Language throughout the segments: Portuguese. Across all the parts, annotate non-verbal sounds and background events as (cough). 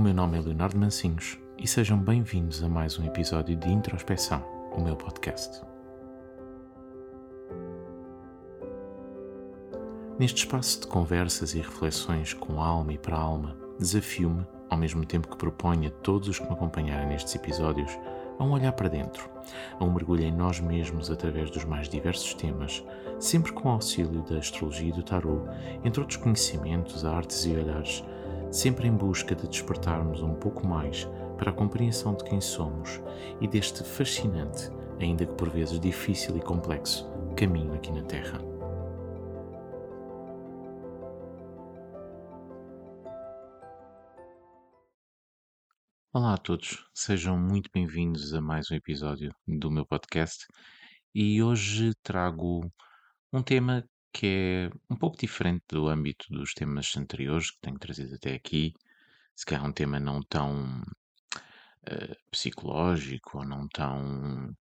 meu nome é Leonardo Mancinhos e sejam bem-vindos a mais um episódio de Introspecção, o meu podcast. Neste espaço de conversas e reflexões com alma e para alma, desafio-me, ao mesmo tempo que proponho a todos os que me acompanharem nestes episódios, a um olhar para dentro, a um mergulho em nós mesmos através dos mais diversos temas, sempre com o auxílio da astrologia e do tarot, entre outros conhecimentos, artes e olhares, sempre em busca de despertarmos um pouco mais para a compreensão de quem somos e deste fascinante, ainda que por vezes difícil e complexo, caminho aqui na Terra. Olá a todos, sejam muito bem-vindos a mais um episódio do meu podcast e hoje trago um tema que é um pouco diferente do âmbito dos temas anteriores que tenho trazido até aqui. Se calhar um tema não tão uh, psicológico ou não tão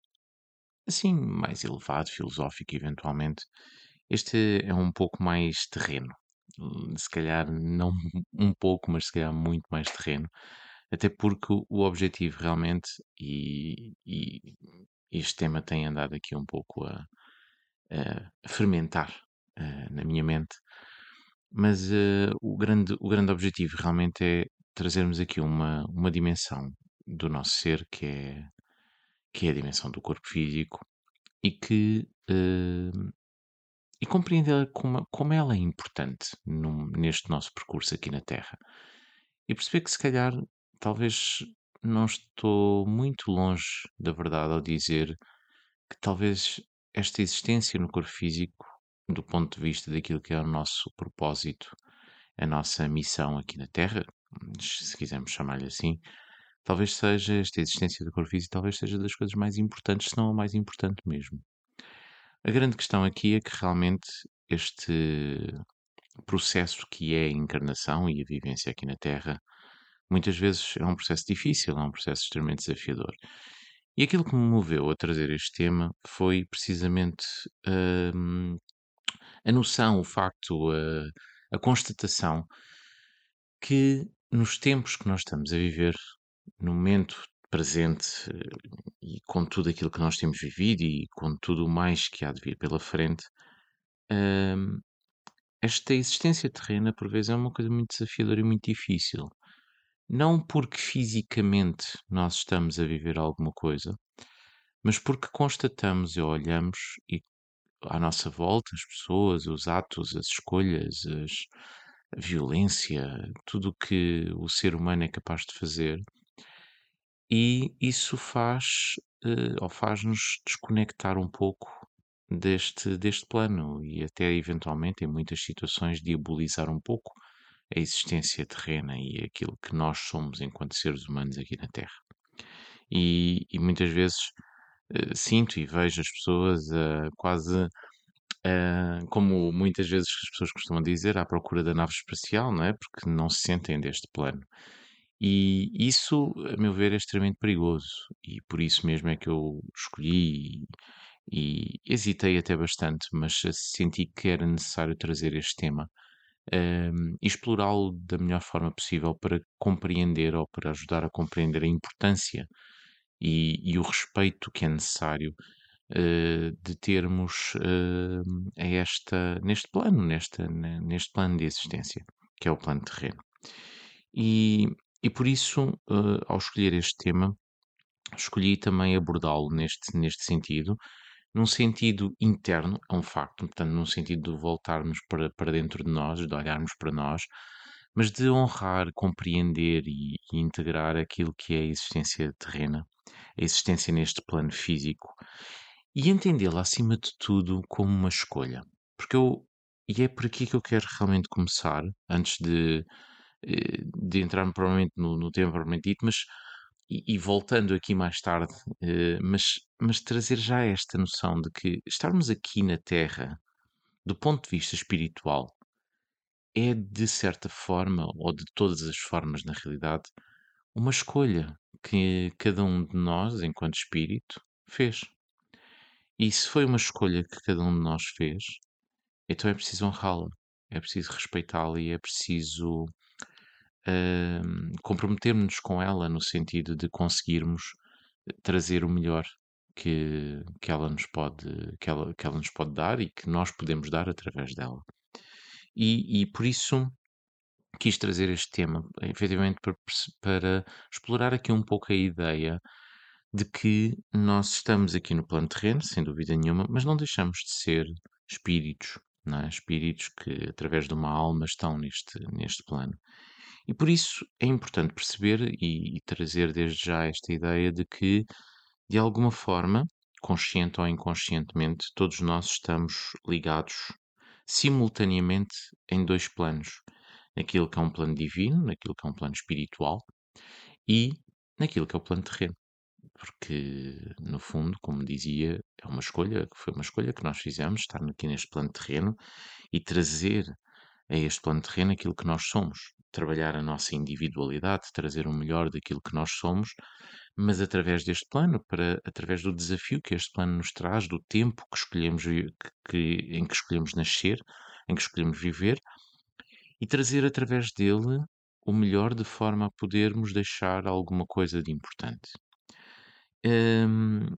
assim mais elevado, filosófico eventualmente. Este é um pouco mais terreno. Se calhar não (laughs) um pouco, mas se calhar muito mais terreno até porque o objetivo realmente, e, e este tema tem andado aqui um pouco a, a fermentar uh, na minha mente, mas uh, o, grande, o grande objetivo realmente é trazermos aqui uma, uma dimensão do nosso ser que é, que é a dimensão do corpo físico e que uh, e compreender como, como ela é importante neste nosso percurso aqui na Terra. E perceber que se calhar talvez não estou muito longe da verdade ao dizer que talvez esta existência no corpo físico, do ponto de vista daquilo que é o nosso propósito, a nossa missão aqui na Terra, se quisermos chamar-lhe assim, talvez seja esta existência do corpo físico, talvez seja das coisas mais importantes, se não a mais importante mesmo. A grande questão aqui é que realmente este processo que é a encarnação e a vivência aqui na Terra muitas vezes é um processo difícil, é um processo extremamente desafiador. E aquilo que me moveu a trazer este tema foi precisamente hum, a noção, o facto, a, a constatação que nos tempos que nós estamos a viver, no momento presente e com tudo aquilo que nós temos vivido e com tudo o mais que há de vir pela frente, hum, esta existência terrena por vezes é uma coisa muito desafiadora e muito difícil. Não porque fisicamente nós estamos a viver alguma coisa, mas porque constatamos e olhamos e à nossa volta as pessoas, os atos, as escolhas, as, a violência, tudo o que o ser humano é capaz de fazer. E isso faz, eh, ou faz-nos desconectar um pouco deste, deste plano e até eventualmente, em muitas situações, diabolizar um pouco a existência terrena e aquilo que nós somos enquanto seres humanos aqui na Terra. E, e muitas vezes sinto e vejo as pessoas uh, quase uh, como muitas vezes as pessoas costumam dizer, à procura da nave espacial, não é? Porque não se sentem deste plano. E isso, a meu ver, é extremamente perigoso. E por isso mesmo é que eu escolhi e, e hesitei até bastante, mas senti que era necessário trazer este tema um, e explorá-lo da melhor forma possível para compreender ou para ajudar a compreender a importância e, e o respeito que é necessário uh, de termos uh, a esta, neste plano, nesta, neste plano de existência, que é o plano terreno. E, e por isso, uh, ao escolher este tema, escolhi também abordá-lo neste, neste sentido, num sentido interno, é um facto, portanto, num sentido de voltarmos para, para dentro de nós, de olharmos para nós, mas de honrar, compreender e, e integrar aquilo que é a existência terrena, a existência neste plano físico, e entendê-la acima de tudo como uma escolha. Porque eu, e é por aqui que eu quero realmente começar, antes de, eh, de entrar provavelmente no, no tema propriamente dito, mas e, e voltando aqui mais tarde, eh, mas, mas trazer já esta noção de que estarmos aqui na Terra, do ponto de vista espiritual, é de certa forma, ou de todas as formas na realidade, uma escolha que cada um de nós, enquanto espírito, fez. E se foi uma escolha que cada um de nós fez, então é preciso honrá-la, é preciso respeitá-la e é preciso hum, comprometermos-nos com ela no sentido de conseguirmos trazer o melhor que, que ela nos pode que ela, que ela nos pode dar e que nós podemos dar através dela. E, e por isso quis trazer este tema, efetivamente para, para explorar aqui um pouco a ideia de que nós estamos aqui no plano terreno, sem dúvida nenhuma, mas não deixamos de ser espíritos, é? Espíritos que, através de uma alma, estão neste, neste plano. E por isso é importante perceber e, e trazer desde já esta ideia de que, de alguma forma, consciente ou inconscientemente, todos nós estamos ligados simultaneamente em dois planos naquilo que é um plano divino, naquilo que é um plano espiritual e naquilo que é o plano terreno. Porque, no fundo, como dizia, é uma escolha, foi uma escolha que nós fizemos, estar aqui neste plano terreno e trazer a este plano terreno aquilo que nós somos. Trabalhar a nossa individualidade, trazer o melhor daquilo que nós somos, mas através deste plano, para, através do desafio que este plano nos traz, do tempo que escolhemos, que, em que escolhemos nascer, em que escolhemos viver, e trazer através dele o melhor de forma a podermos deixar alguma coisa de importante. Hum,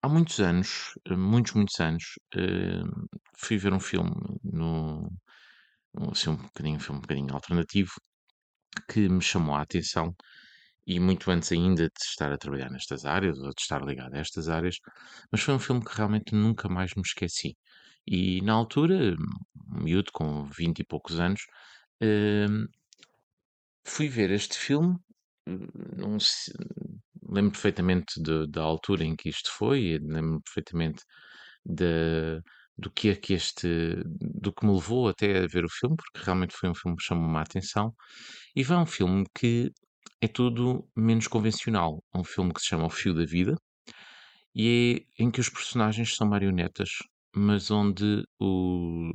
há muitos anos, muitos, muitos anos, hum, fui ver um filme no, assim, um bocadinho, um filme um bocadinho alternativo que me chamou a atenção e muito antes ainda de estar a trabalhar nestas áreas ou de estar ligado a estas áreas, mas foi um filme que realmente nunca mais me esqueci. E na altura, um miúdo com 20 e poucos anos, hum, fui ver este filme. Não lembro perfeitamente de- da altura em que isto foi, lembro perfeitamente de, do que é que este, do que me levou até a ver o filme, porque realmente foi um filme que chamou-me a atenção. E vai um filme que é tudo menos convencional. É um filme que se chama O Fio da Vida e é em que os personagens são marionetas, mas onde o,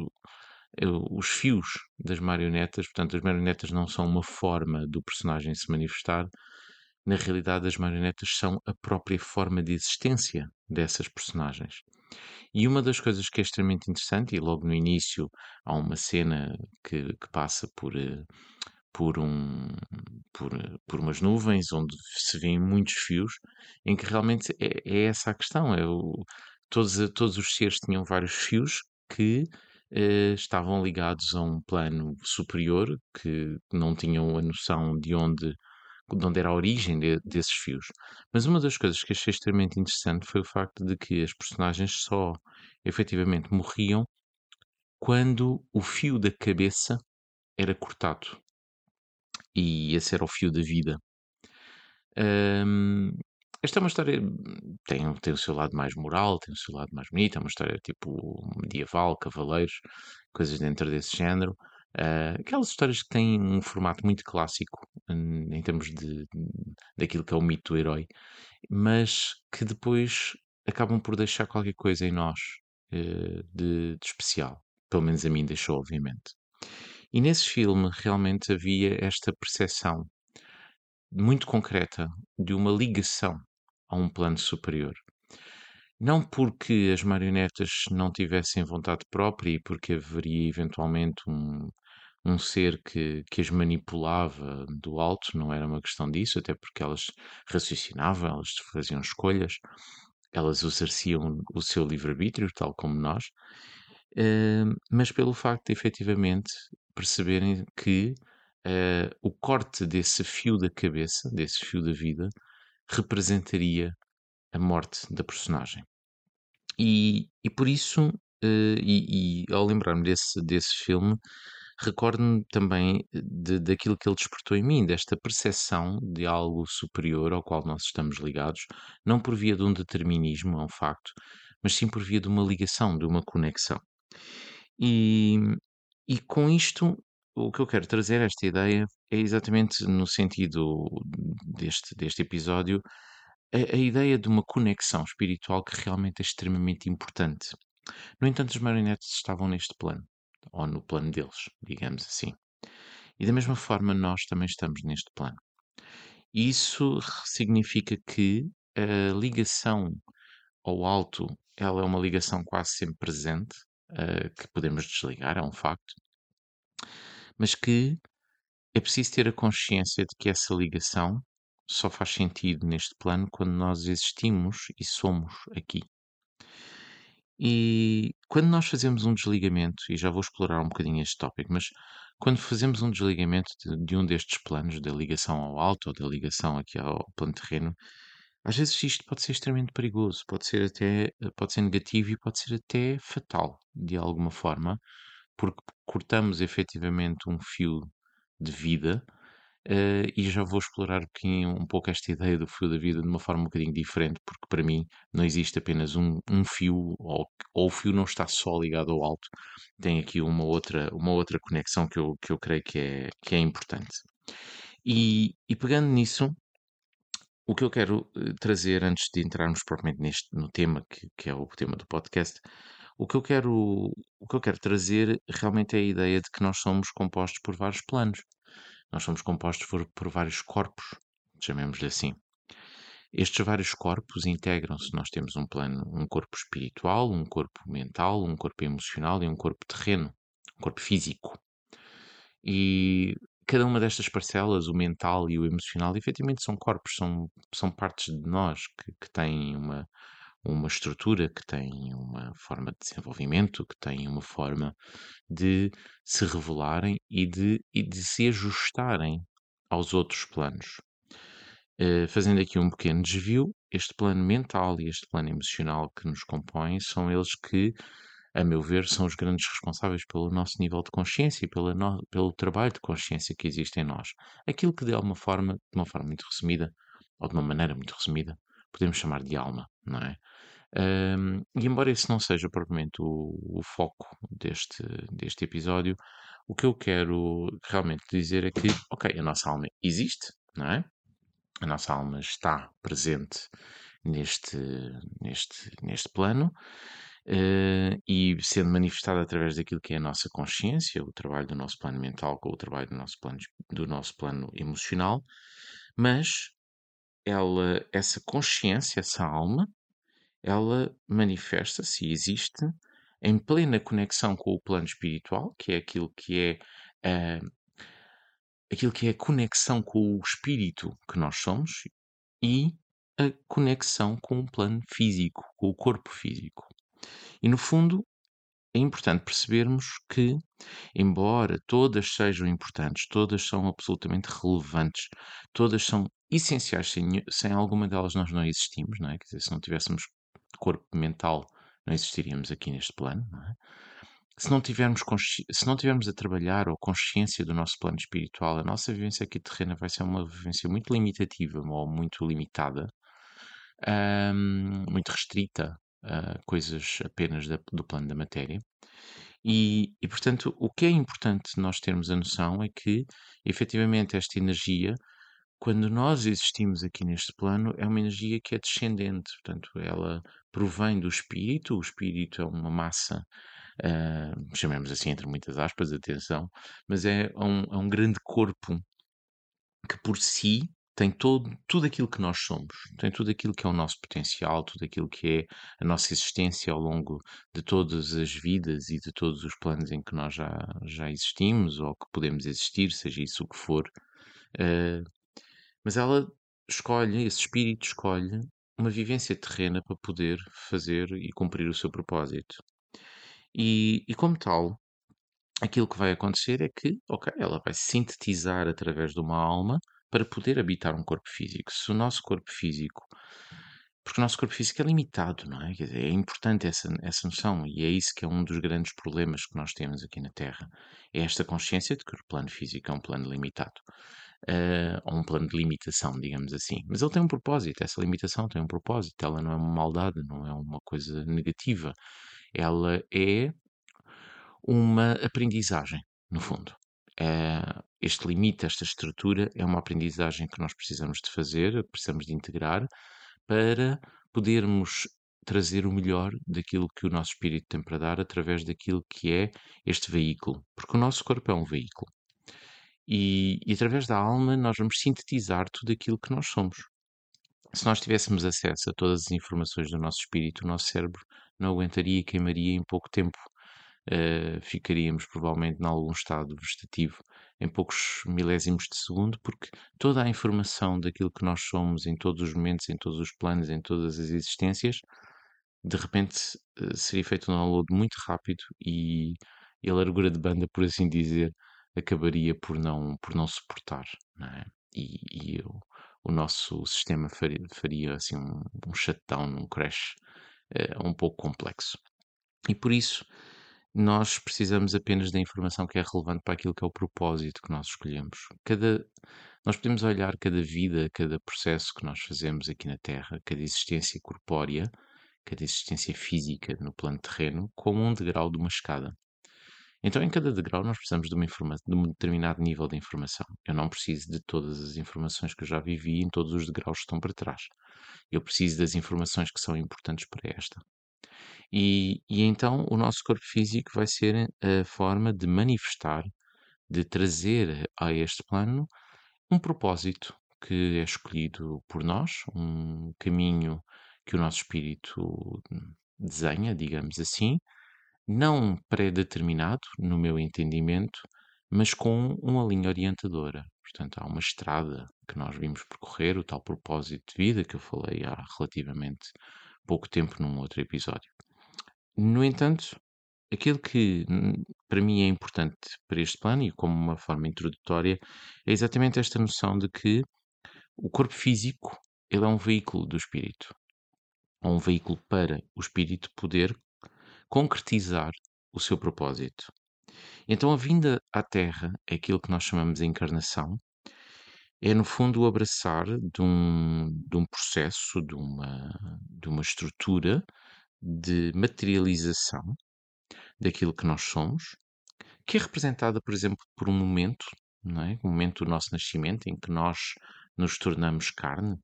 é os fios das marionetas, portanto, as marionetas não são uma forma do personagem se manifestar, na realidade, as marionetas são a própria forma de existência dessas personagens. E uma das coisas que é extremamente interessante, e logo no início há uma cena que, que passa por, eh, por, um, por, por umas nuvens onde se vêem muitos fios, em que realmente é, é essa a questão. É o, todos, todos os seres tinham vários fios que eh, estavam ligados a um plano superior, que não tinham a noção de onde, de onde era a origem de, desses fios. Mas uma das coisas que achei extremamente interessante foi o facto de que as personagens só efetivamente morriam quando o fio da cabeça era cortado. E esse era o fio da vida. Um, esta é uma história, tem, tem o seu lado mais moral, tem o seu lado mais bonito, é uma história tipo medieval, cavaleiros, coisas dentro desse género. Uh, aquelas histórias que têm um formato muito clássico em, em termos de, daquilo que é o mito do herói, mas que depois acabam por deixar qualquer coisa em nós uh, de, de especial. Pelo menos a mim deixou, obviamente. E nesse filme realmente havia esta percepção muito concreta de uma ligação a um plano superior. Não porque as marionetas não tivessem vontade própria e porque haveria eventualmente um, um ser que, que as manipulava do alto, não era uma questão disso, até porque elas raciocinavam, elas faziam escolhas, elas exerciam o seu livre-arbítrio, tal como nós, uh, mas pelo facto de efetivamente perceberem que uh, o corte desse fio da cabeça, desse fio da vida, representaria a morte da personagem. E, e por isso, uh, e, e, ao lembrar-me desse, desse filme, recordo-me também de, daquilo que ele despertou em mim, desta percepção de algo superior ao qual nós estamos ligados, não por via de um determinismo, é um facto, mas sim por via de uma ligação, de uma conexão. E, e com isto, o que eu quero trazer, esta ideia, é exatamente no sentido deste, deste episódio, a, a ideia de uma conexão espiritual que realmente é extremamente importante. No entanto, os marionetes estavam neste plano, ou no plano deles, digamos assim. E da mesma forma, nós também estamos neste plano. Isso significa que a ligação ao alto, ela é uma ligação quase sempre presente, uh, que podemos desligar, é um facto, mas que é preciso ter a consciência de que essa ligação só faz sentido neste plano quando nós existimos e somos aqui. E quando nós fazemos um desligamento, e já vou explorar um bocadinho este tópico, mas quando fazemos um desligamento de, de um destes planos, da ligação ao alto ou da ligação aqui ao plano terreno, às vezes isto pode ser extremamente perigoso, pode ser até, pode ser negativo e pode ser até fatal, de alguma forma, porque cortamos efetivamente um fio de vida Uh, e já vou explorar um, pouquinho, um pouco esta ideia do fio da vida de uma forma um bocadinho diferente, porque para mim não existe apenas um, um fio, ou, ou, o fio não está só ligado ao alto, tem aqui uma outra, uma outra conexão que eu, que eu creio que é, que é importante. E, e pegando nisso, o que eu quero eh, trazer antes de entrarmos propriamente neste, no tema, que, que é o tema do podcast, o que eu quero, o que eu quero trazer realmente é a ideia de que nós somos compostos por vários planos. Nós somos compostos por, por vários corpos, chamemos-lhe assim. Estes vários corpos integram-se. Nós temos um plano, um corpo espiritual, um corpo mental, um corpo emocional e um corpo terreno, um corpo físico. E cada uma destas parcelas, o mental e o emocional, efetivamente são corpos, são, são partes de nós que, que têm uma, uma estrutura, que têm uma forma de desenvolvimento, que têm uma forma de se revelarem e de, e de se ajustarem aos outros planos. Uh, fazendo aqui um pequeno desvio, este plano mental e este plano emocional que nos compõem são eles que, a meu ver, são os grandes responsáveis pelo nosso nível de consciência e pela no, pelo trabalho de consciência que existe em nós. Aquilo que, de alguma forma, de uma forma muito resumida, ou de uma maneira muito resumida, podemos chamar de alma, não é? Um, e embora esse não seja propriamente o, o, foco deste, deste episódio, o que eu quero realmente dizer é que, ok, a nossa alma existe, não é? A nossa alma está presente neste, neste, neste plano uh, e sendo manifestada através daquilo que é a nossa consciência, o trabalho do nosso plano mental com o trabalho do nosso plano, do nosso plano emocional, mas ela, essa consciência, essa alma, ela manifesta-se e existe em plena conexão com o plano espiritual, que é aquilo que é uh, aquilo que é a conexão com o espírito que nós somos e a conexão com o plano físico, com o corpo físico. E no fundo, é importante percebermos que, embora todas sejam importantes, todas são absolutamente relevantes, todas são essenciais, sem, sem alguma delas nós não existimos, não é? Quer dizer, se não tivéssemos corpo mental, não existiríamos aqui neste plano, não é? Se não, tivermos se não tivermos a trabalhar ou consciência do nosso plano espiritual, a nossa vivência aqui terrena vai ser uma vivência muito limitativa ou muito limitada, um, muito restrita a coisas apenas da, do plano da matéria. E, e, portanto, o que é importante nós termos a noção é que, efetivamente, esta energia quando nós existimos aqui neste plano, é uma energia que é descendente, portanto, ela provém do espírito, o espírito é uma massa, uh, chamemos assim entre muitas aspas, atenção, mas é um, é um grande corpo que por si tem todo, tudo aquilo que nós somos, tem tudo aquilo que é o nosso potencial, tudo aquilo que é a nossa existência ao longo de todas as vidas e de todos os planos em que nós já, já existimos ou que podemos existir, seja isso o que for. Uh, mas ela escolhe, esse espírito escolhe uma vivência terrena para poder fazer e cumprir o seu propósito. E, e como tal, aquilo que vai acontecer é que, ok, ela vai sintetizar através de uma alma para poder habitar um corpo físico. Se o nosso corpo físico. Porque o nosso corpo físico é limitado, não é? Quer dizer, é importante essa, essa noção e é isso que é um dos grandes problemas que nós temos aqui na Terra. É esta consciência de que o plano físico é um plano limitado uh, ou um plano de limitação, digamos assim. Mas ele tem um propósito, essa limitação tem um propósito, ela não é uma maldade, não é uma coisa negativa, ela é uma aprendizagem, no fundo. Uh, este limite, esta estrutura, é uma aprendizagem que nós precisamos de fazer, precisamos de integrar, para podermos trazer o melhor daquilo que o nosso espírito tem para dar através daquilo que é este veículo. Porque o nosso corpo é um veículo. E, e através da alma nós vamos sintetizar tudo aquilo que nós somos. Se nós tivéssemos acesso a todas as informações do nosso espírito, o nosso cérebro não aguentaria e queimaria em pouco tempo. Uh, ficaríamos provavelmente em algum estado vegetativo em poucos milésimos de segundo, porque toda a informação daquilo que nós somos em todos os momentos, em todos os planos, em todas as existências, de repente eh, seria feito um download muito rápido e, e a largura de banda, por assim dizer, acabaria por não, por não suportar, não é? E, e o, o nosso sistema faria, faria assim um, um shutdown, um crash uh, um pouco complexo. E por isso nós precisamos apenas da informação que é relevante para aquilo que é o propósito que nós escolhemos. Cada, nós podemos olhar cada vida, cada processo que nós fazemos aqui na Terra, cada existência corpórea, cada existência física no plano terreno, como um degrau de uma escada. Então, em cada degrau, nós precisamos de, uma de um determinado nível de informação. Eu não preciso de todas as informações que eu já vivi em todos os degraus que estão para trás. Eu preciso das informações que são importantes para esta. E, e então o nosso corpo físico vai ser a forma de manifestar, de trazer a este plano um propósito que é escolhido por nós, um caminho que o nosso espírito desenha, digamos assim, não pré-determinado, no meu entendimento, mas com uma linha orientadora. Portanto, há uma estrada que nós vimos percorrer, o tal propósito de vida que eu falei há relativamente pouco tempo num outro episódio. No entanto, aquilo que hum, para mim é importante para este plano e como uma forma introdutória é exatamente esta noção de que o corpo físico ele é um veículo do espírito, é um veículo para o espírito poder concretizar o seu propósito. Então a vinda à Terra é aquilo que nós chamamos de encarnação, é no fundo o abraçar de um, de um processo, de uma, de uma estrutura de materialização daquilo que nós somos, que é representada, por exemplo, por um momento, não é? o momento do nosso nascimento, em que nós nos tornamos carne,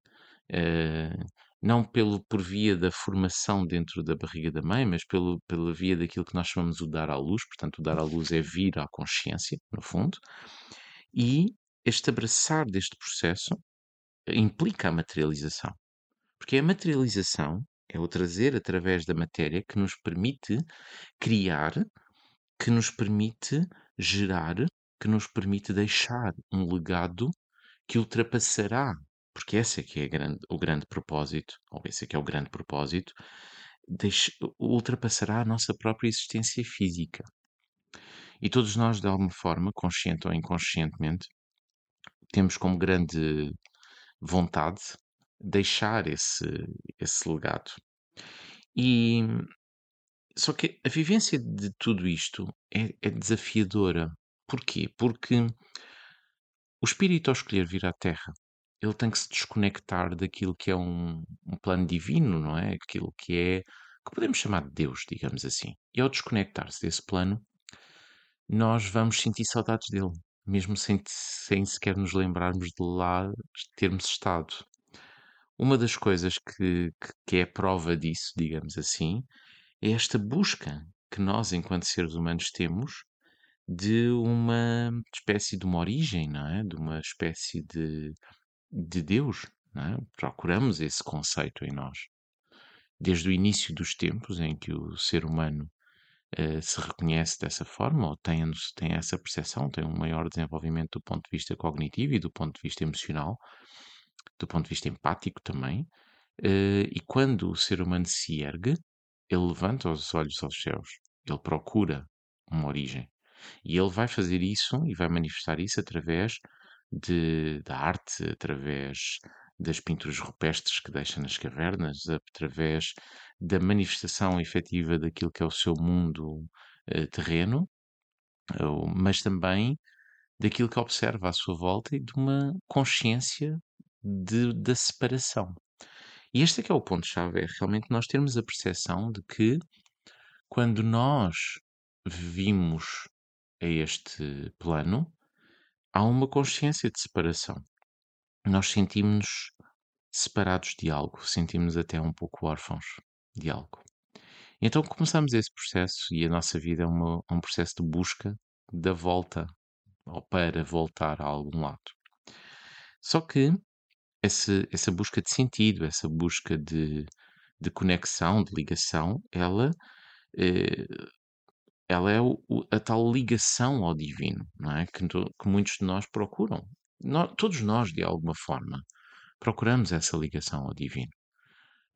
uh, não pelo, por via da formação dentro da barriga da mãe, mas pelo, pela via daquilo que nós chamamos o dar à luz. Portanto, o dar à luz é vir à consciência, no fundo. E este abraçar deste processo implica a materialização. Porque a materialização é o trazer através da matéria que nos permite criar, que nos permite gerar, que nos permite deixar um legado que ultrapassará porque esse é que é grande, o grande propósito, ou esse é que é o grande propósito, deixe, ultrapassará a nossa própria existência física. E todos nós, de alguma forma, consciente ou inconscientemente, temos como grande vontade deixar esse, esse legado. E só que a vivência de tudo isto é, é desafiadora. Porquê? Porque o espírito, ao escolher vir à Terra, ele tem que se desconectar daquilo que é um, um plano divino, não é? Aquilo que é, que podemos chamar de Deus, digamos assim. E ao desconectar-se desse plano, nós vamos sentir saudades dele, mesmo sem, sem sequer nos lembrarmos de lá termos estado. Uma das coisas que, que, que é prova disso, digamos assim, é esta busca que nós, enquanto seres humanos, temos de uma espécie de uma origem, não é? De uma espécie de de Deus. É? Procuramos esse conceito em nós. Desde o início dos tempos em que o ser humano uh, se reconhece dessa forma, ou tem, tem essa percepção, tem um maior desenvolvimento do ponto de vista cognitivo e do ponto de vista emocional, do ponto de vista empático também. Uh, e quando o ser humano se ergue, ele levanta os olhos aos céus, ele procura uma origem. E ele vai fazer isso e vai manifestar isso através de, da arte, através das pinturas rupestres que deixa nas cavernas, através da manifestação efetiva daquilo que é o seu mundo uh, terreno, mas também daquilo que observa à sua volta e de uma consciência de, da separação. E este é que é o ponto-chave, é realmente nós termos a percepção de que quando nós vimos a este plano, há uma consciência de separação. Nós sentimos-nos separados de algo, sentimos-nos até um pouco órfãos de algo. Então começamos esse processo e a nossa vida é uma, um processo de busca da volta ou para voltar a algum lado. Só que essa, essa busca de sentido, essa busca de, de conexão, de ligação, ela eh, ela é o a tal ligação ao divino, não é, que que muitos de nós procuram. todos nós, de alguma forma, procuramos essa ligação ao divino.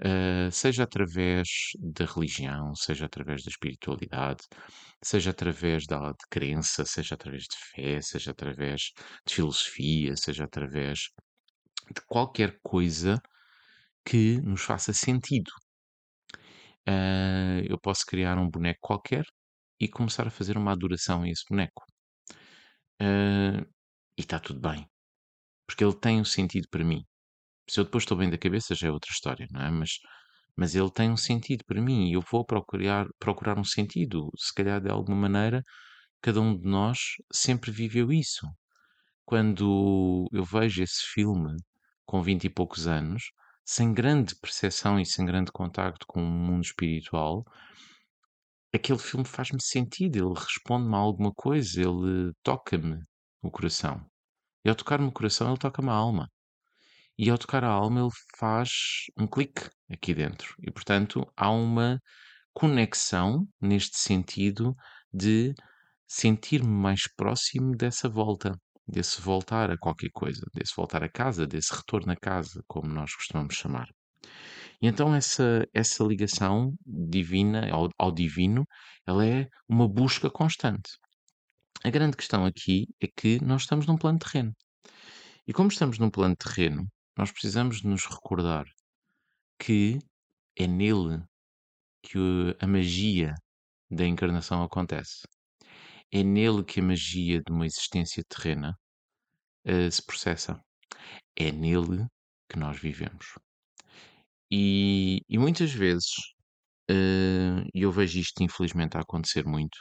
Uh, seja através da religião, seja através da espiritualidade, seja através da de crença, seja através de fé, seja através de filosofia, seja através de qualquer coisa que nos faça sentido. Uh, eu posso criar um boneco qualquer e começar a fazer uma adoração a esse boneco. Uh, e está tudo bem, porque ele tem um sentido para mim. Se eu depois estou bem da cabeça já é outra história, não é? Mas, mas ele tem um sentido para mim e eu vou procurar, procurar um sentido. Se calhar de alguma maneira, cada um de nós sempre viveu isso. Quando eu vejo esse filme com vinte e poucos anos, sem grande percepção e sem grande contacto com o mundo espiritual, aquele filme faz-me sentido, ele responde-me a alguma coisa, ele toca-me o coração. E ao tocar-me o coração, ele toca-me a alma. E ao tocar a alma, ele faz um clique aqui dentro. E, portanto, há uma conexão neste sentido de sentir-me mais próximo dessa volta, desse voltar a qualquer coisa, desse voltar a casa, desse retorno a casa, como nós costumamos chamar. E então essa, essa ligação divina ao, ao divino, ela é uma busca constante. A grande questão aqui é que nós estamos num plano terreno. E como estamos num plano terreno, nós precisamos nos recordar que é nele que a magia da encarnação acontece. É nele que a magia de uma existência terrena uh, se processa. É nele que nós vivemos. E, e muitas vezes, uh, e eu vejo isto infelizmente a acontecer muito,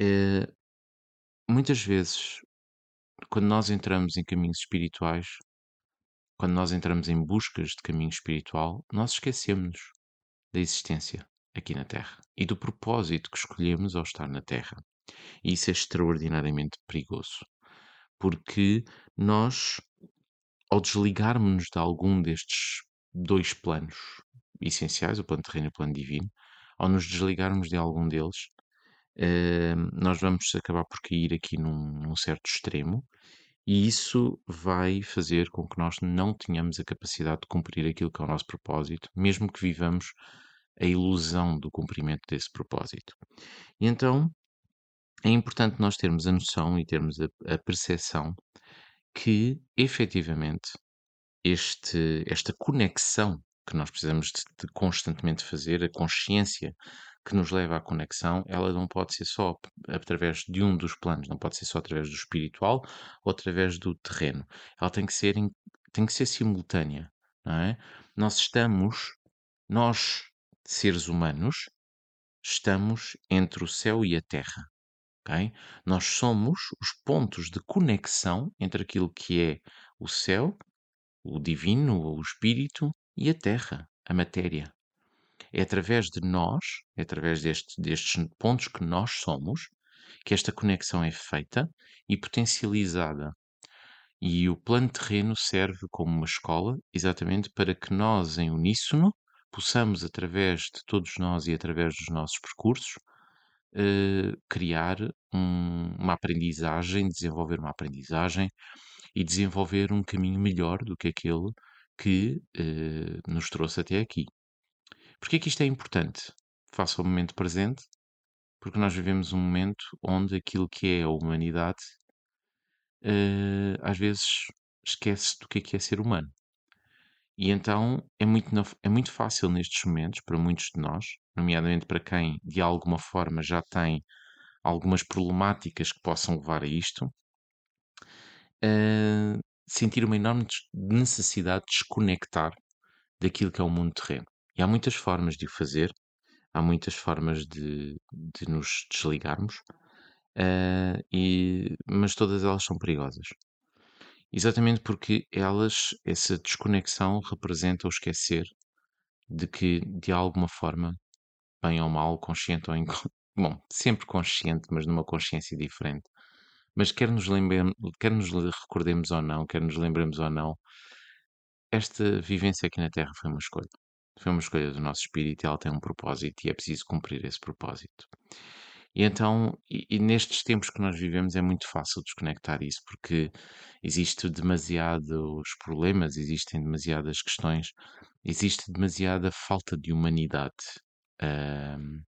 uh, muitas vezes, quando nós entramos em caminhos espirituais, quando nós entramos em buscas de caminho espiritual, nós esquecemos da existência aqui na Terra e do propósito que escolhemos ao estar na Terra. E isso é extraordinariamente perigoso, porque nós, ao desligarmos de algum destes dois planos essenciais, o plano terreno e o plano divino, ao nos desligarmos de algum deles, eh, nós vamos acabar por cair aqui num, num certo extremo e isso vai fazer com que nós não tenhamos a capacidade de cumprir aquilo que é o nosso propósito, mesmo que vivamos a ilusão do cumprimento desse propósito. E então é importante nós termos a noção e termos a, a percepção que efetivamente este, esta conexão que nós precisamos de, de constantemente fazer, a consciência que nos leva à conexão, ela não pode ser só através de um dos planos, não pode ser só através do espiritual ou através do terreno. Ela tem que ser, tem que ser simultânea, não é? Nós estamos, nós, seres humanos, estamos entre o céu e a terra, ok? Nós somos os pontos de conexão entre aquilo que é o céu, o divino, o espírito e a terra, a matéria. É através de nós, é através deste, destes pontos que nós somos, que esta conexão é feita e potencializada. E o plano terreno serve como uma escola exatamente para que nós, em uníssono, possamos, através de todos nós e através dos nossos percursos, eh, criar um, uma aprendizagem, desenvolver uma aprendizagem e desenvolver um caminho melhor do que aquele que eh, nos trouxe até aqui. Porquê que isto é importante? Face ao momento presente, porque nós vivemos um momento onde aquilo que é a humanidade uh, às vezes esquece do que é que é ser humano. E então é muito, é muito fácil nestes momentos, para muitos de nós, nomeadamente para quem de alguma forma já tem algumas problemáticas que possam levar a isto, uh, sentir uma enorme necessidade de desconectar daquilo que é o mundo terreno. E há muitas formas de o fazer, há muitas formas de, de nos desligarmos, uh, e, mas todas elas são perigosas. Exatamente porque elas, essa desconexão representa o esquecer de que, de alguma forma, bem ou mal, consciente ou inconsciente, (laughs) bom, sempre consciente, mas numa consciência diferente, mas quer nos, lembremos, quer nos recordemos ou não, quer nos lembremos ou não, esta vivência aqui na Terra foi uma escolha. Foi uma escolha do nosso espírito e ela tem um propósito e é preciso cumprir esse propósito. E então, e, e nestes tempos que nós vivemos é muito fácil desconectar isso, porque existe demasiados problemas, existem demasiadas questões, existe demasiada falta de humanidade. Ahm,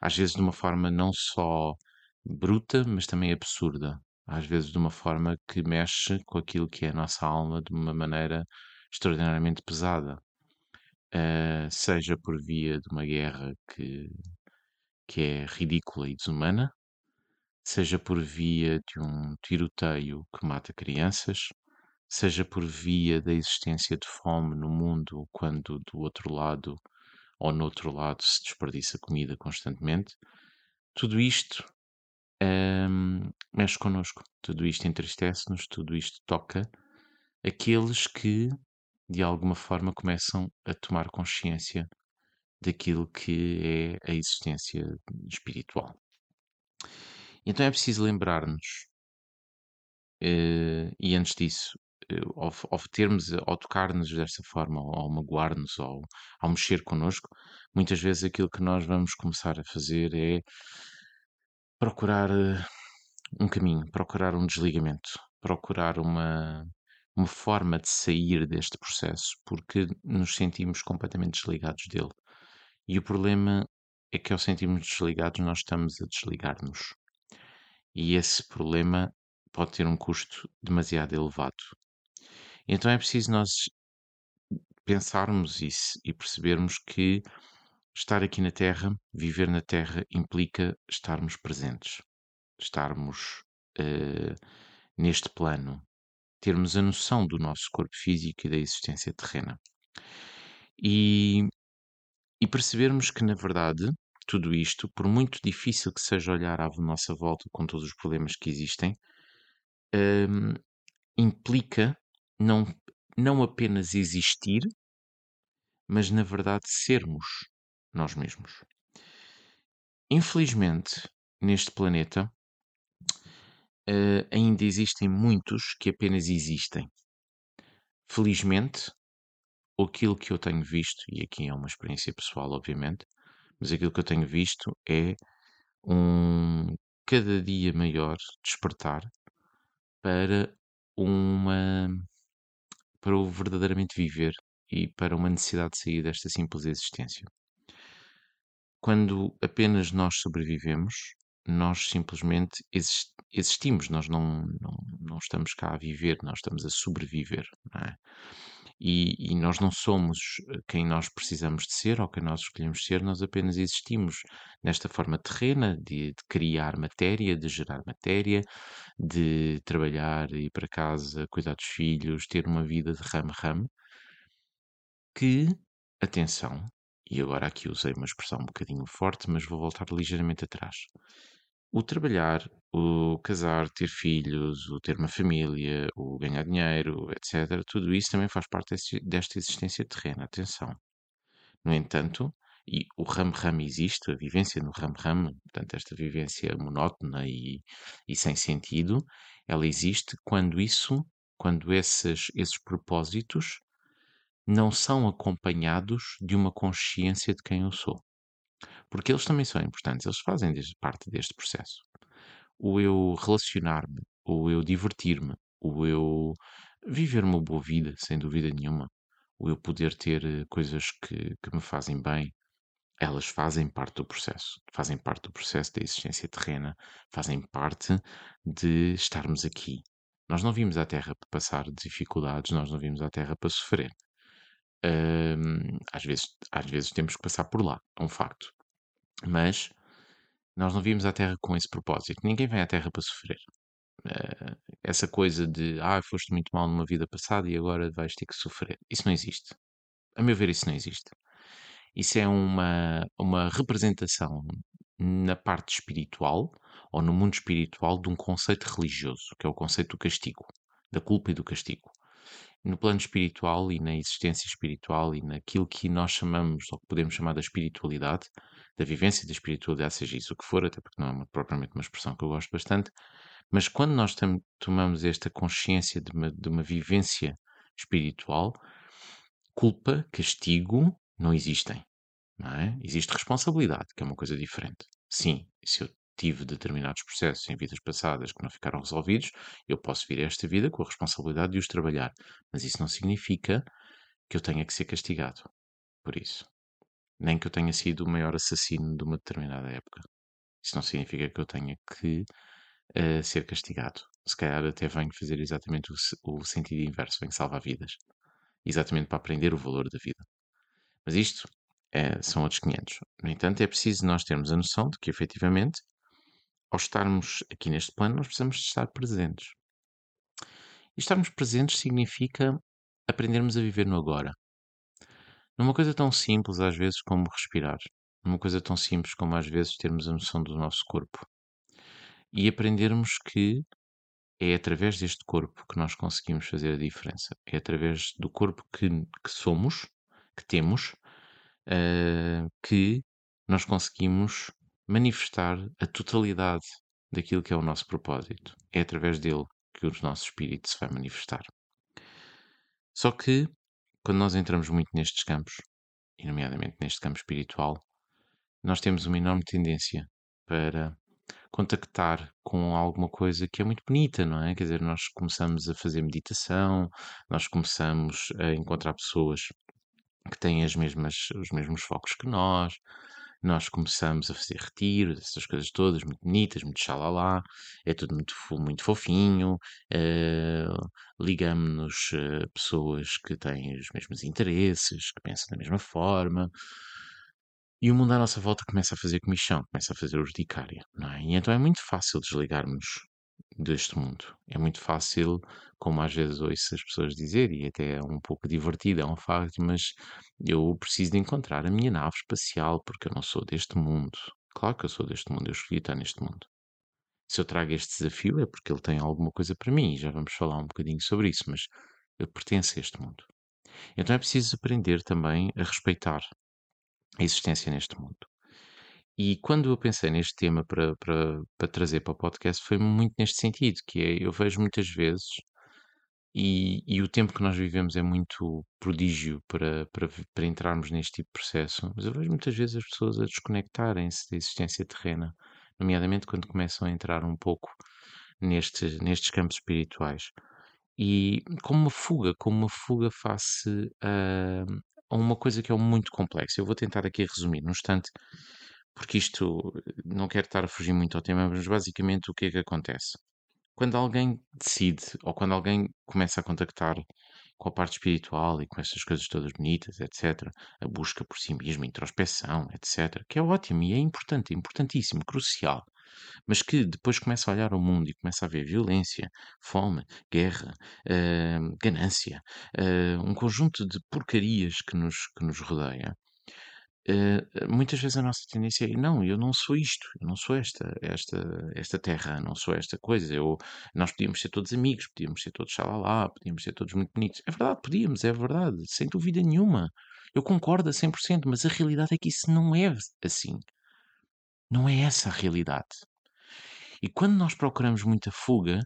às vezes de uma forma não só bruta, mas também absurda. Às vezes de uma forma que mexe com aquilo que é a nossa alma de uma maneira extraordinariamente pesada. Ah, seja por via de uma guerra que, que é ridícula e desumana, seja por via de um tiroteio que mata crianças, seja por via da existência de fome no mundo, quando do outro lado ou no outro lado se desperdiça comida constantemente, tudo isto hum, mexe connosco, tudo isto entristece-nos, tudo isto toca aqueles que de alguma forma começam a tomar consciência daquilo que é a existência espiritual. Então é preciso lembrar-nos, eh, e antes disso, eh, ao, ao termos, ao tocar-nos desta forma, ao, magoar-nos, ao, ao mexer connosco, muitas vezes aquilo que nós vamos começar a fazer é procurar eh, um caminho, procurar um desligamento, procurar uma, uma forma de sair deste processo, porque nos sentimos completamente desligados dele. E o problema é que ao sentirmos desligados, nós estamos a desligar-nos. E esse problema pode ter um custo demasiado elevado. Então é preciso nós pensarmos isso e percebermos que estar aqui na Terra, viver na Terra, implica estarmos presentes, estarmos uh, neste plano, termos a noção do nosso corpo físico e da existência terrena. E, e percebermos que, na verdade, tudo isto, por muito difícil que seja olhar à nossa volta com todos os problemas que existem, um, implica não, não apenas existir, mas na verdade sermos nós mesmos. Infelizmente, neste planeta, uh, ainda existem muitos que apenas existem. Felizmente, aquilo que eu tenho visto, e aqui é uma experiência pessoal, obviamente, mas aquilo que eu tenho visto é um cada dia maior despertar para uma para o verdadeiramente viver e para uma necessidade de sair desta simples existência. Quando apenas nós sobrevivemos, nós simplesmente existimos, nós não, não, não estamos cá a viver, nós estamos a sobreviver. É? E, e, nós não somos quem nós precisamos de ser ou quem nós escolhemos ser, nós apenas existimos nesta forma terrena de, de criar matéria, de gerar matéria, de trabalhar, ir para casa, cuidar dos filhos, ter uma vida de ramo-ramo, que, atenção, e agora aqui usei uma expressão um bocadinho forte, mas vou voltar ligeiramente atrás. O trabalhar, o casar, ter filhos, o ter uma família, o ganhar dinheiro, etc., tudo isso também faz parte desta existência terrena. Atenção. No entanto, e o ram-ram existe, a vivência no ram-ram, portanto, esta vivência monótona e, e sem sentido, ela existe quando isso, quando esses, esses propósitos não são acompanhados de uma consciência de quem eu sou. Porque eles também são importantes, eles fazem parte deste processo. O eu relacionar-me, o eu divertir-me, o eu viver uma boa vida, sem dúvida nenhuma, o eu poder ter eh, coisas que, que me fazem bem, elas fazem parte do processo, fazem parte do processo da existência terrena, fazem parte de estarmos aqui. Nós não vimos à Terra para passar dificuldades, nós não vimos à Terra para sofrer. Às, vezes, às vezes temos que passar por lá, é um facto. Mas nós não vimos à Terra com esse propósito. Ninguém vem à Terra para sofrer. Uh, essa coisa de, ah, foste muito mal numa vida passada e agora vais ter que sofrer. Isso não existe. A meu ver, isso não existe. Isso é uma, uma representação na parte espiritual ou no mundo espiritual de um conceito religioso, que é o conceito do castigo, da culpa e do castigo no plano espiritual e na existência espiritual e naquilo que nós chamamos, ou que podemos chamar da espiritualidade, da vivência da espiritualidade, seja isso o que for, até porque não é uma, propriamente uma expressão que eu gosto bastante, mas quando nós tomamos esta consciência de uma, de uma vivência espiritual, culpa, castigo não existem. Não é? Existe responsabilidade, que é uma coisa diferente. Sim, se eu tive determinados processos em vidas passadas que não ficaram resolvidos, eu posso vir a esta vida com a responsabilidade de os trabalhar. Mas isso não significa que eu tenha que ser castigado por isso. Nem que eu tenha sido o maior assassino de uma determinada época. Isso não significa que eu tenha que uh, ser castigado. Se calhar até venho fazer exatamente o, o sentido inverso, venho salvar vidas. Exatamente para aprender o valor da vida. Mas isto é, são outros 500. No entanto, é preciso nós termos a noção de que, efetivamente, ao estarmos aqui neste plano, nós precisamos de estar presentes. E estarmos presentes significa aprendermos a viver no agora. Numa coisa tão simples, às vezes, como respirar. Numa coisa tão simples como, às vezes, termos a noção do nosso corpo. E aprendermos que é através deste corpo que nós conseguimos fazer a diferença. É através do corpo que, que somos, que temos, uh, que nós conseguimos manifestar a totalidade daquilo que é o nosso propósito. É através dele que o nosso espírito se vai manifestar. Só que, quando nós entramos muito nestes campos, e nomeadamente neste campo espiritual, nós temos uma enorme tendência para contactar com alguma coisa que é muito bonita, não é? Quer dizer, nós começamos a fazer meditação, nós começamos a encontrar pessoas que têm as mesmas, os mesmos focos que nós. Nós começamos a fazer retiros, essas coisas todas, muito bonitas, muito xalala, é tudo muito, muito fofinho, uh, ligamos-nos a pessoas que têm os mesmos interesses, que pensam da mesma forma, e o mundo à nossa volta começa a fazer comichão, começa a fazer urticária, não é? E então é muito fácil desligarmos deste mundo. É muito fácil, como às vezes ouço as pessoas dizer, e até é um pouco divertido, é um facto, mas eu preciso de encontrar a minha nave espacial porque eu não sou deste mundo. Claro que eu sou deste mundo, eu escolhi estar neste mundo. Se eu trago este desafio é porque ele tem alguma coisa para mim, e já vamos falar um bocadinho sobre isso, mas eu pertenço a este mundo. Então é preciso aprender também a respeitar a existência neste mundo. E quando eu pensei neste tema para, para, para trazer para o podcast, foi muito neste sentido, que é, eu vejo muitas vezes, e, e o tempo que nós vivemos é muito prodígio para, para, para entrarmos neste tipo de processo, mas eu vejo muitas vezes as pessoas a desconectarem-se da existência terrena, nomeadamente quando começam a entrar um pouco neste, nestes campos espirituais. E como uma fuga, como uma fuga face a, a uma coisa que é muito complexa. Eu vou tentar aqui resumir, no instante porque isto não quero estar a fugir muito ao tema, mas basicamente o que é que acontece? Quando alguém decide, ou quando alguém começa a contactar com a parte espiritual e com essas coisas todas bonitas, etc., a busca por si mesmo, a introspeção, etc., que é ótimo e é importante, é importantíssimo, crucial, mas que depois começa a olhar o mundo e começa a ver violência, fome, guerra, uh, ganância, uh, um conjunto de porcarias que nos, que nos rodeia eh, muitas vezes a nossa tendência é: "Não, eu não sou isto, eu não sou esta esta esta terra, não sou esta coisa, eu nós podíamos ser todos amigos, podíamos ser todos xalala, podíamos ser todos muito bonitos". É verdade, podíamos, é verdade, sem dúvida nenhuma. Eu concordo a 100%, mas a realidade é que isso não é assim. Não é essa a realidade. E quando nós procuramos muita fuga,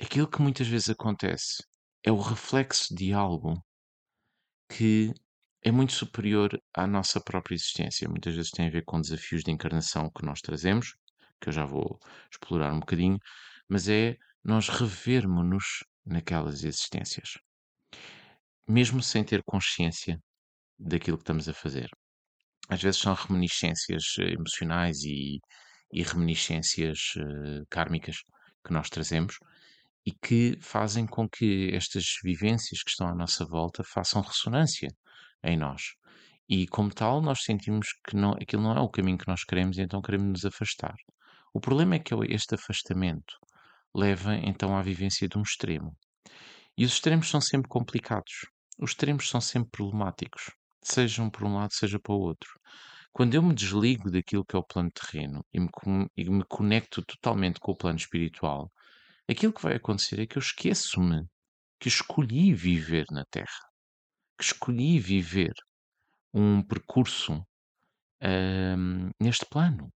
aquilo que muitas vezes acontece é o reflexo de algo que é muito superior à nossa própria existência. Muitas vezes tem a ver com desafios de encarnação que nós trazemos, que eu já vou explorar um bocadinho, mas é nós revermos-nos naquelas existências, mesmo sem ter consciência daquilo que estamos a fazer. Às vezes são reminiscências eh, emocionais e, e reminiscências uh, kármicas que nós trazemos e que fazem com que estas vivências que estão à nossa volta façam ressonância em nós. E como tal, nós sentimos que não, aquilo não é o caminho que nós queremos e então queremos nos afastar. O problema é que este afastamento leva então à vivência de um extremo. E os extremos são sempre complicados. Os extremos são sempre problemáticos, sejam por um lado, seja para o outro. Quando eu me desligo daquilo que é o plano terreno e me, e me conecto totalmente com o plano espiritual, aquilo que vai acontecer é que eu esqueço-me que escolhi viver na Terra que escolhi viver um percurso hum, neste plano.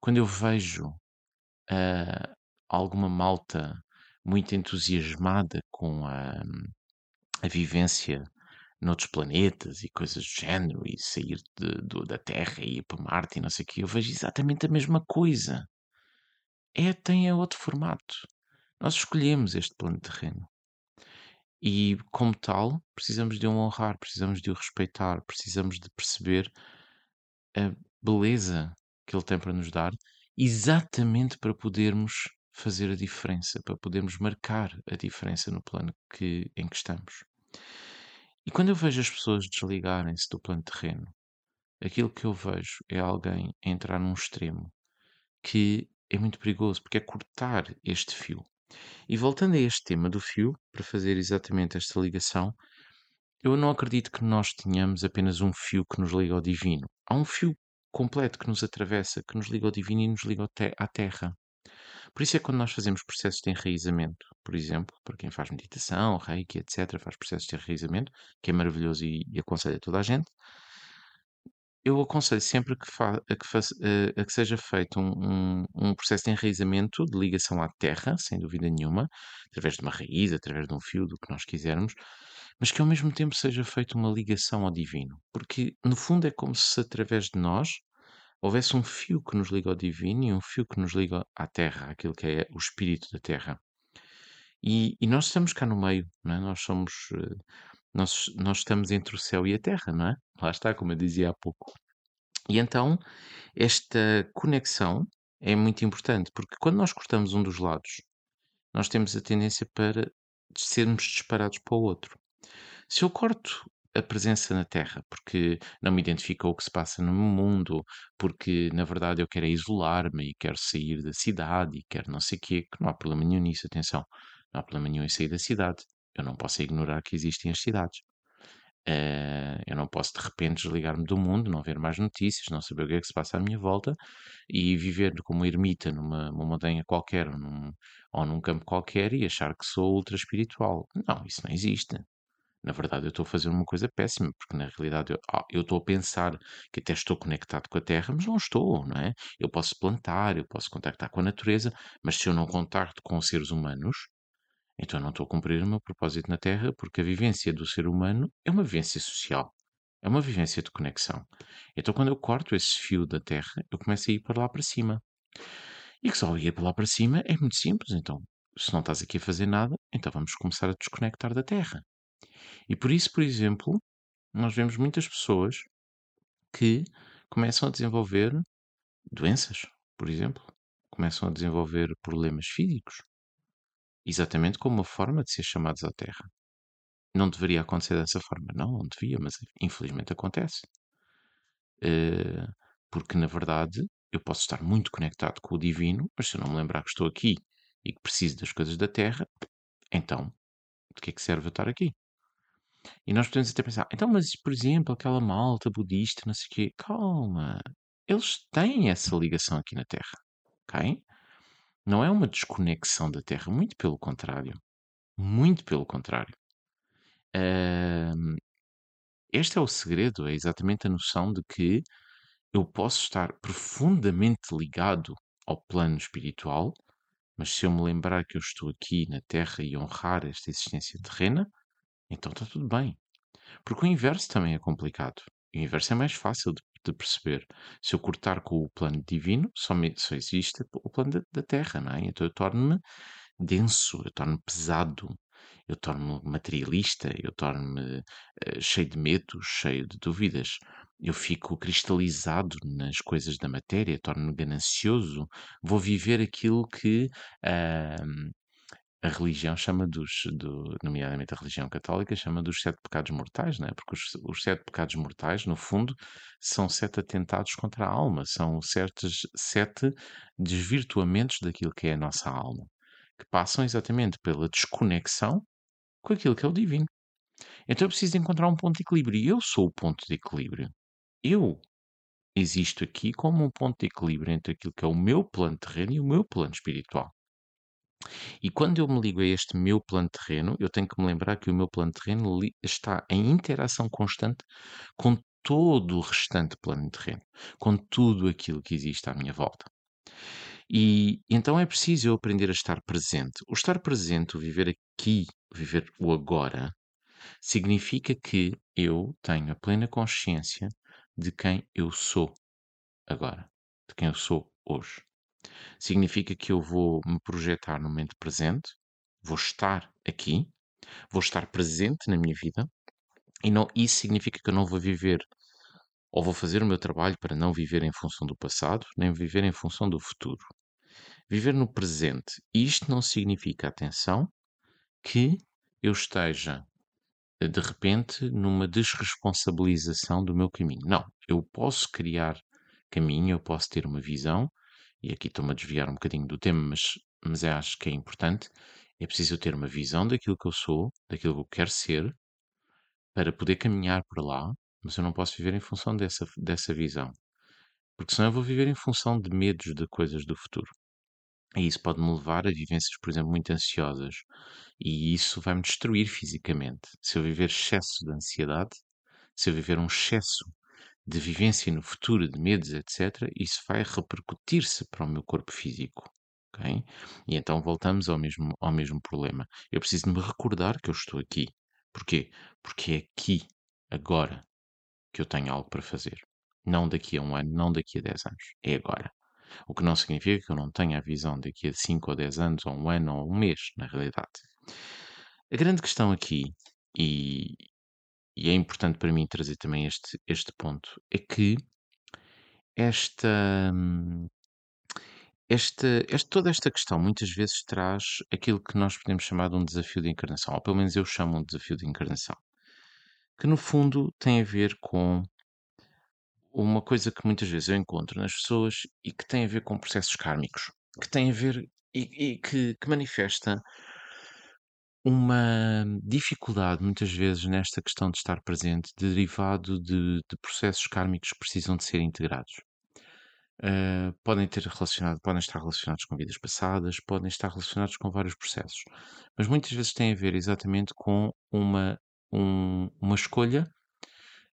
Quando eu vejo uh, alguma malta muito entusiasmada com a, a vivência noutros planetas e coisas do género, e sair de, da Terra e ir para Marte e não sei o quê, eu vejo exatamente a mesma coisa. é, tem outro formato. Nós escolhemos este plano terreno. E, como tal, precisamos de o honrar, precisamos de o respeitar, precisamos de perceber a beleza que ele tem para nos dar, exatamente para podermos fazer a diferença, para podermos marcar a diferença no plano que, em que estamos. E quando eu vejo as pessoas desligarem-se do plano terreno, aquilo que eu vejo é alguém entrar num extremo que é muito perigoso, porque é cortar este fio. E voltando a este tema do fio, para fazer exatamente esta ligação, eu não acredito que nós tenhamos apenas um fio que nos liga ao divino. Há um fio completo que nos atravessa, que nos liga ao divino e nos liga à terra. Por isso é que quando nós fazemos processos de enraizamento, por exemplo, para quem faz meditação, reiki, etc., faz processos de enraizamento, que é maravilhoso e, e aconselho a toda a gente, eu aconselho sempre que fa- a, que faça- a- que seja feito um, um- um processo de enraizamento, de ligação à terra, sem dúvida nenhuma, através de uma raiz, através de um fio, do que nós quisermos, mas que ao mesmo tempo seja feita uma ligação ao divino. Porque, no fundo, é como se através de nós houvesse um fio que nos liga ao divino e um fio que nos liga à terra, aquilo que é o espírito da terra. E, e nós estamos cá no meio, não é? Nós somos. eh, Nós, nós estamos entre o céu e a terra, não é? Lá está, como eu dizia há pouco. E então, esta conexão é muito importante, porque quando nós cortamos um dos lados, nós temos a tendência para sermos disparados para o outro. Se eu corto a presença na Terra, porque não me identifico com o que se passa no mundo, porque na verdade eu quero é isolar-me e quero sair da cidade e quero não sei o quê, que não há problema nenhum nisso, atenção, não há problema nenhum em sair da cidade. Eu não posso ignorar que existem as cidades. Eh, eu não posso de repente desligar-me do mundo, não ver mais notícias, não saber o que é que se passa à minha volta e viver como ermita numa, numa montanha qualquer ou num, ou num campo qualquer e achar que sou ultra espiritual. Não, isso não existe. Na verdade, eu estou a fazer uma coisa péssima, porque na realidade eu, ah, estou a pensar que até estou conectado com a Terra, mas não estou, não é? Eu posso plantar, eu posso contactar com a natureza, mas se eu não contacto com os seres humanos, então não estou a cumprir o meu propósito na Terra, porque a vivência do ser humano é uma vivência social, é uma vivência de conexão. Então quando eu corto esse fio da Terra, eu começo a ir para lá para cima. E que só ir para lá para cima é muito simples, então. Se não estás aqui a fazer nada, então vamos começar a desconectar da Terra. E por isso, por exemplo, nós vemos muitas pessoas que começam a desenvolver doenças, por exemplo, começam a desenvolver problemas físicos, exatamente como uma forma de ser chamados à Terra. Não deveria acontecer dessa forma, não, não devia, mas infelizmente acontece. Eh, porque na verdade eu posso estar muito conectado com o divino, mas se eu não me lembrar que estou aqui e que preciso das coisas da Terra, então de que é que serve eu estar aqui? E nós podemos até pensar, então, mas por exemplo, aquela malta budista, não sei o quê, calma, eles têm essa ligação aqui na Terra, ok? Não é uma desconexão da Terra, muito pelo contrário. Muito pelo contrário. Este é o segredo, é exatamente a noção de que eu posso estar profundamente ligado ao plano espiritual, mas se eu me lembrar que eu estou aqui na Terra e honrar esta existência terrena, então está tudo bem. Porque o inverso também é complicado. O inverso é mais fácil de, de perceber. Se eu cortar com o plano divino, só, me, só existe o plano da, da Terra, não é? Então eu torno-me denso, eu torno-me pesado, eu torno-me materialista, eu torno-me uh, cheio de medos, cheio de dúvidas. Eu fico cristalizado nas coisas da matéria, torno-me ganancioso, vou viver aquilo que uh, a religião chama dos, do, nomeadamente a religião católica, chama dos sete pecados mortais, não é? Porque os, os, sete pecados mortais, no fundo, são sete atentados contra a alma, são certos, sete desvirtuamentos daquilo que é a nossa alma, que passam exatamente pela desconexão com aquilo que é o divino. Então eu preciso encontrar um ponto de equilíbrio, e eu sou o ponto de equilíbrio. Eu existo aqui como um ponto de equilíbrio entre aquilo que é o meu plano terreno e o meu plano espiritual. E quando eu me ligo a este meu plano terreno, eu tenho que me lembrar que o meu plano terreno está em interação constante com todo o restante plano terreno, com tudo aquilo que existe à minha volta. E então é preciso eu aprender a estar presente. O estar presente, o viver aqui, viver o agora, significa que eu tenho a plena consciência de quem eu sou agora, de quem eu sou hoje. Significa que eu vou me projetar no momento presente, vou estar aqui, vou estar presente na minha vida, e não, isso significa que eu não vou viver ou vou fazer o meu trabalho para não viver em função do passado, nem viver em função do futuro. Viver no presente. Isto não significa, atenção, que eu esteja de repente numa desresponsabilização do meu caminho. Não, eu posso criar caminho, eu posso ter uma visão, e aqui estou-me a desviar um bocadinho do tema, mas, mas acho que é importante. É preciso ter uma visão daquilo que eu sou, daquilo que eu quero ser, para poder caminhar para lá, mas eu não posso viver em função dessa, dessa visão. Porque senão eu vou viver em função de medos de coisas do futuro. E isso pode me levar a vivências, por exemplo, muito ansiosas. E isso vai me destruir fisicamente. Se eu viver excesso de ansiedade, se eu viver um excesso de vivência no futuro, de medos, etc., isso vai repercutir-se para o meu corpo físico. Okay? E então voltamos ao mesmo, ao mesmo problema. Eu preciso me recordar que eu estou aqui. Porquê? Porque é aqui, agora, que eu tenho algo para fazer. Não daqui a um ano, não daqui a 10 anos. É agora. O que não significa que eu não tenha a visão daqui a 5 ou 10 anos, ou um ano, ou um mês, na realidade. A grande questão aqui, e, e é importante para mim trazer também este, este ponto, é que esta, esta, esta, toda esta questão muitas vezes traz aquilo que nós podemos chamar de um desafio de encarnação, ou pelo menos eu chamo um desafio de encarnação, que no fundo tem a ver com uma coisa que muitas vezes eu encontro nas pessoas e que tem a ver com processos kármicos, que tem a ver e, e que, que manifesta uma dificuldade, muitas vezes, nesta questão de estar presente, derivado de, de processos kármicos que precisam de ser integrados. Uh, podem ter relacionado, podem estar relacionados com vidas passadas, podem estar relacionados com vários processos, mas muitas vezes têm a ver exatamente com uma, um, uma escolha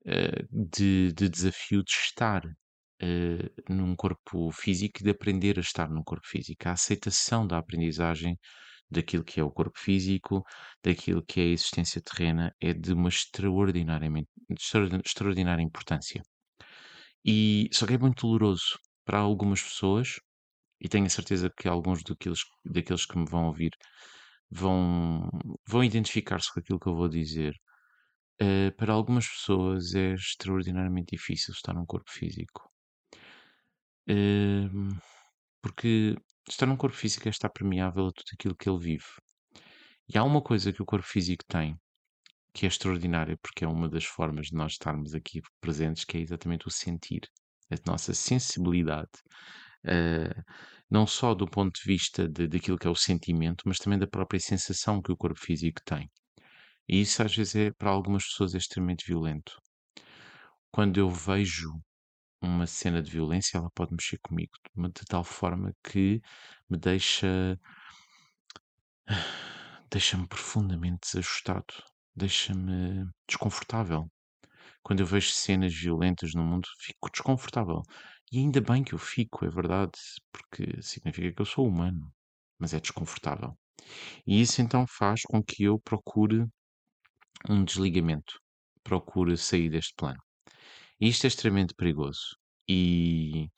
uh, de, de, desafio de estar uh, num corpo físico e de aprender a estar num corpo físico. A aceitação da aprendizagem daquilo que é o corpo físico, daquilo que é a existência terrena, é de uma extraordinariamente, extraordinária importância. E só que é muito doloroso para algumas pessoas, e tenho a certeza que alguns daqueles, daqueles que me vão ouvir vão, vão identificar-se com aquilo que eu vou dizer. Uh, para algumas pessoas é extraordinariamente difícil estar num corpo físico. Uh, porque estar num corpo físico é estar permeável a tudo aquilo que ele vive. E há uma coisa que o corpo físico tem que é extraordinária, porque é uma das formas de nós estarmos aqui presentes, que é exatamente o sentir, a nossa sensibilidade, uh, não só do ponto de vista de, daquilo que é o sentimento, mas também da própria sensação que o corpo físico tem. E isso às vezes é para algumas pessoas é extremamente violento. Quando eu vejo uma cena de violência, ela pode mexer comigo de, tal forma que me deixa (sighs) deixa-me profundamente desajustado, deixa-me desconfortável. Quando eu vejo cenas violentas no mundo, fico desconfortável. E ainda bem que eu fico, é verdade, porque significa que eu sou humano, mas é desconfortável. E isso então faz com que eu procure um desligamento, procure sair deste plano. E isto é extremamente perigoso. E,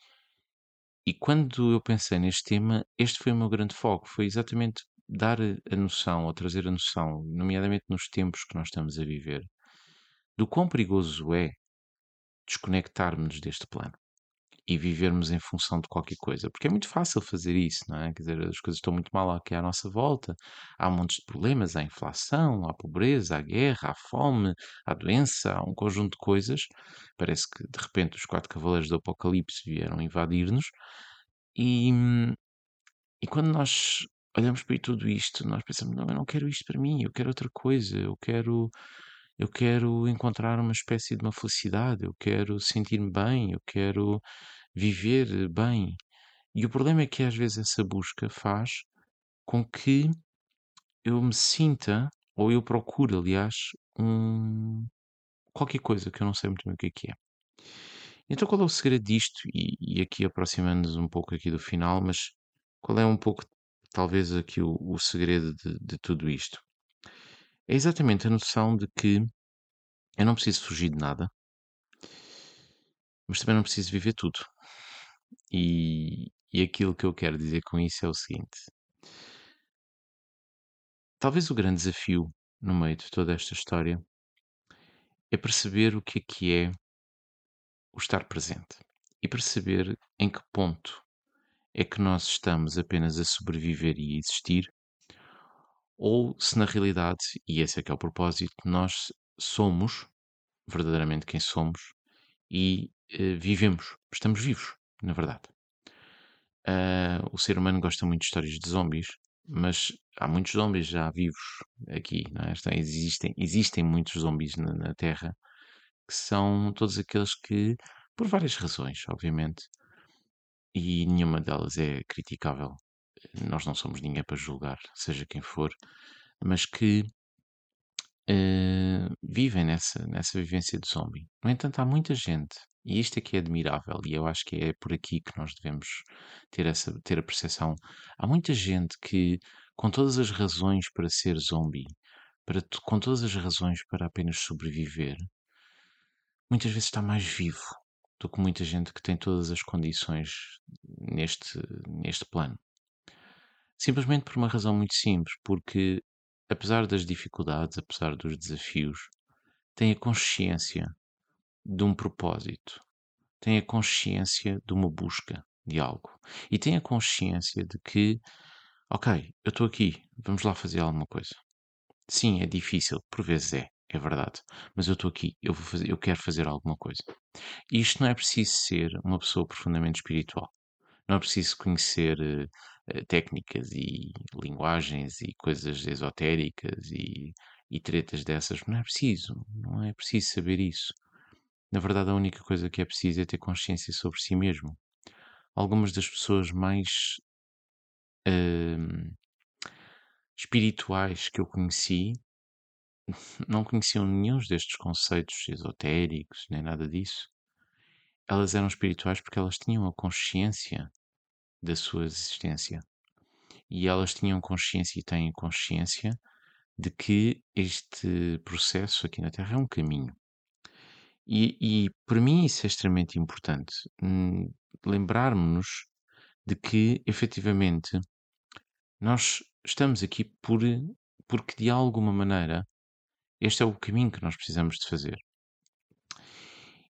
e quando eu pensei neste tema, este foi o meu grande foco. Foi exatamente dar a noção, ou trazer a noção, nomeadamente nos tempos que nós estamos a viver, do quão perigoso é desconectarmos deste plano e vivermos em função de qualquer coisa. Porque é muito fácil fazer isso, não é? Quer dizer, as coisas estão muito mal aqui à nossa volta. Há montes de problemas, há inflação, há pobreza, há guerra, há fome, há doença, há um conjunto de coisas. Parece que de repente os quatro cavaleiros do Apocalipse vieram invadir-nos. E, e quando nós olhamos para tudo isto, nós pensamos, não, eu não quero isto para mim, eu quero outra coisa, eu quero eu quero encontrar uma espécie de uma felicidade, eu quero sentir-me bem, eu quero viver bem. E o problema é que às vezes essa busca faz com que eu me sinta, ou eu procure, aliás, um, qualquer coisa que eu não sei muito bem o que é que é. Então qual é o segredo disto? E, e aqui aproximando-nos um pouco aqui do final, mas qual é um pouco, talvez, aqui o, o segredo de, de tudo isto? É exatamente a noção de que eu não preciso fugir de nada, mas também não preciso viver tudo. E, E aquilo que eu quero dizer com isso é o seguinte: talvez o grande desafio no meio de toda esta história é perceber o que é que é o estar presente e perceber em que ponto é que nós estamos apenas a sobreviver e a existir, ou se na realidade, e esse é que é o propósito, nós somos verdadeiramente quem somos e eh, vivemos, estamos vivos, na verdade. Ah, o ser humano gosta muito de histórias de zombies, mas há muitos zombies já vivos aqui, não é? Então, existem, existem muitos zombies na, na Terra que são todos aqueles que, por várias razões, obviamente, e nenhuma delas é criticável. Nós não somos ninguém para julgar, seja quem for, mas que eh, vivem nessa, nessa vivência de zombie. No entanto, há muita gente, e isto é que é admirável, e eu acho que é por aqui que nós devemos ter, essa, ter a percepção. Há muita gente que, com todas as razões para ser zombie, para, com todas as razões para apenas sobreviver, muitas vezes está mais vivo do que muita gente que tem todas as condições neste, neste plano. Simplesmente por uma razão muito simples, porque apesar das dificuldades, apesar dos desafios, tem a consciência de um propósito, tem a consciência de uma busca de algo e tem a consciência de que, ok, eu estou aqui, vamos lá fazer alguma coisa. Sim, é difícil, por vezes é, é verdade, mas eu estou aqui, eu, vou fazer, eu quero fazer alguma coisa. E isto não é preciso ser uma pessoa profundamente espiritual. Não é preciso conhecer uh, técnicas e linguagens e coisas esotéricas e, e tretas dessas. Não é preciso. Não é preciso saber isso. Na verdade, a única coisa que é preciso é ter consciência sobre si mesmo. Algumas das pessoas mais uh, espirituais que eu conheci (laughs) não conheciam nenhum destes conceitos esotéricos, nem nada disso. Elas eram espirituais porque elas tinham a consciência da sua existência. E elas tinham consciência e têm consciência de que este processo aqui na Terra é um caminho. E, e para mim isso é extremamente importante. Hum, Lembrarmos-nos de que, efetivamente, nós estamos aqui por, porque, de alguma maneira, este é o caminho que nós precisamos de fazer.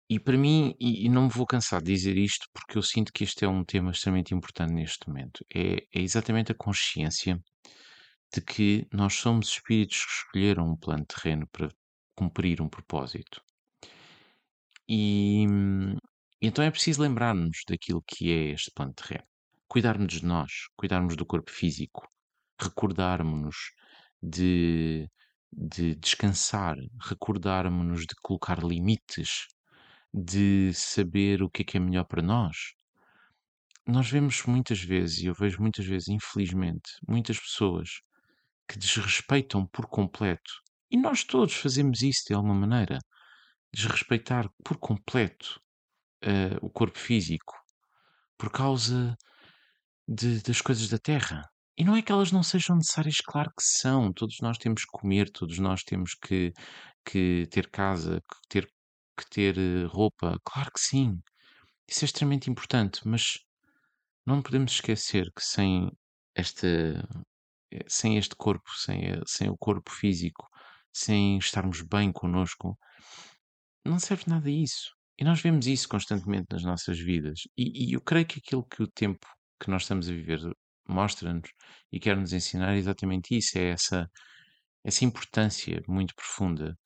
E para mim, e, e não me vou cansar de dizer isto, porque eu sinto que este é um tema extremamente importante neste momento, é, é exatamente a consciência de que nós somos espíritos que escolheram um plano terreno para cumprir um propósito. E, então é preciso lembrar-nos daquilo que é este plano terreno. Cuidarmos de nós, cuidarmos do corpo físico, recordarmos-nos de, de descansar, recordarmos-nos de colocar limites de saber o que é que é melhor para nós. Nós vemos muitas vezes, e eu vejo muitas vezes, infelizmente, muitas pessoas que desrespeitam por completo, e nós todos fazemos isso de alguma maneira, desrespeitar por completo uh, o corpo físico por causa de, das coisas da terra. E não é que elas não sejam necessárias, claro que são. Todos nós temos que comer, todos nós temos que, que ter casa, que ter que ter eh, roupa? Claro que sim. Isso é extremamente importante, mas não podemos esquecer que sem esta, eh, sem este corpo, sem, sem o corpo físico, sem estarmos bem connosco, não serve nada isso. E nós vemos isso constantemente nas nossas vidas. E, e eu creio que aquilo que o tempo que nós estamos a viver mostra-nos e quer nos ensinar é exatamente isso: é essa, essa importância muito profunda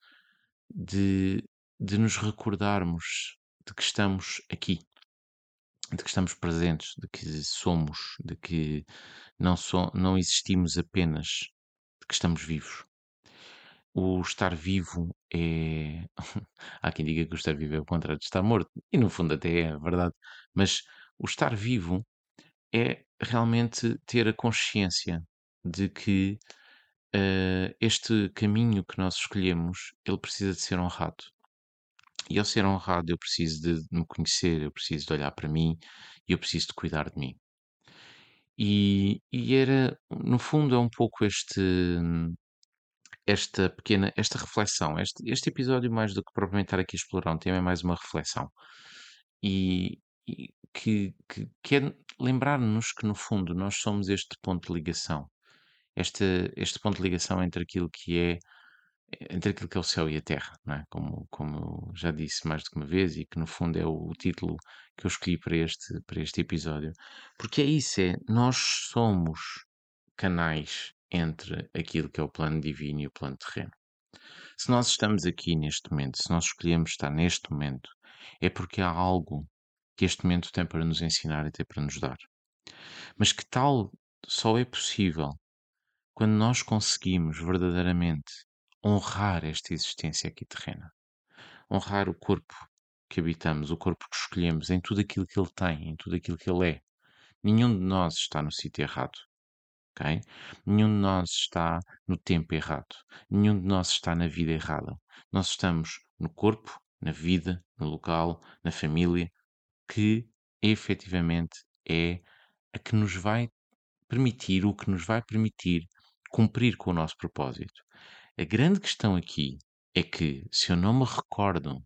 de de nos recordarmos de que estamos aqui, de que estamos presentes, de que somos, de que não, so, não existimos apenas, de que estamos vivos. O estar vivo é. (laughs) Há quem diga que o estar vivo é o contrário de estar morto, e no fundo até é verdade, mas o estar vivo é realmente ter a consciência de que uh, este caminho que nós escolhemos ele precisa de ser honrado e ao ser honrado, eu preciso de me conhecer, eu preciso de olhar para mim e eu preciso de cuidar de mim. E, e era, no fundo, é um pouco este, esta pequena, esta reflexão. Este, este episódio, mais do que propriamente estar aqui a explorar um tema, é mais uma reflexão. E, e que, que, que é lembrar-nos que, no fundo, nós somos este ponto de ligação. Este, este ponto de ligação entre aquilo que é entre aquilo que é o céu e a terra, é? Como, como já disse mais do que uma vez e que no fundo é o, o título que eu escolhi para este, para este episódio. Porque é isso, é, nós somos canais entre aquilo que é o plano divino e o plano terreno. Se nós estamos aqui neste momento, se nós escolhemos estar neste momento, é porque há algo que este momento tem para nos ensinar e tem para nos dar. Mas que tal só é possível quando nós conseguimos verdadeiramente honrar esta existência aqui terrena. Honrar o corpo que habitamos, o corpo que escolhemos, em tudo aquilo que ele tem, em tudo aquilo que ele é. Nenhum de nós está no sítio errado. Okay? Nenhum de nós está no tempo errado. Nenhum de nós está na vida errada. Nós estamos no corpo, na vida, no local, na família, que efetivamente é a que nos vai permitir, o que nos vai permitir cumprir com o nosso propósito. A grande questão aqui é que, se eu não me recordo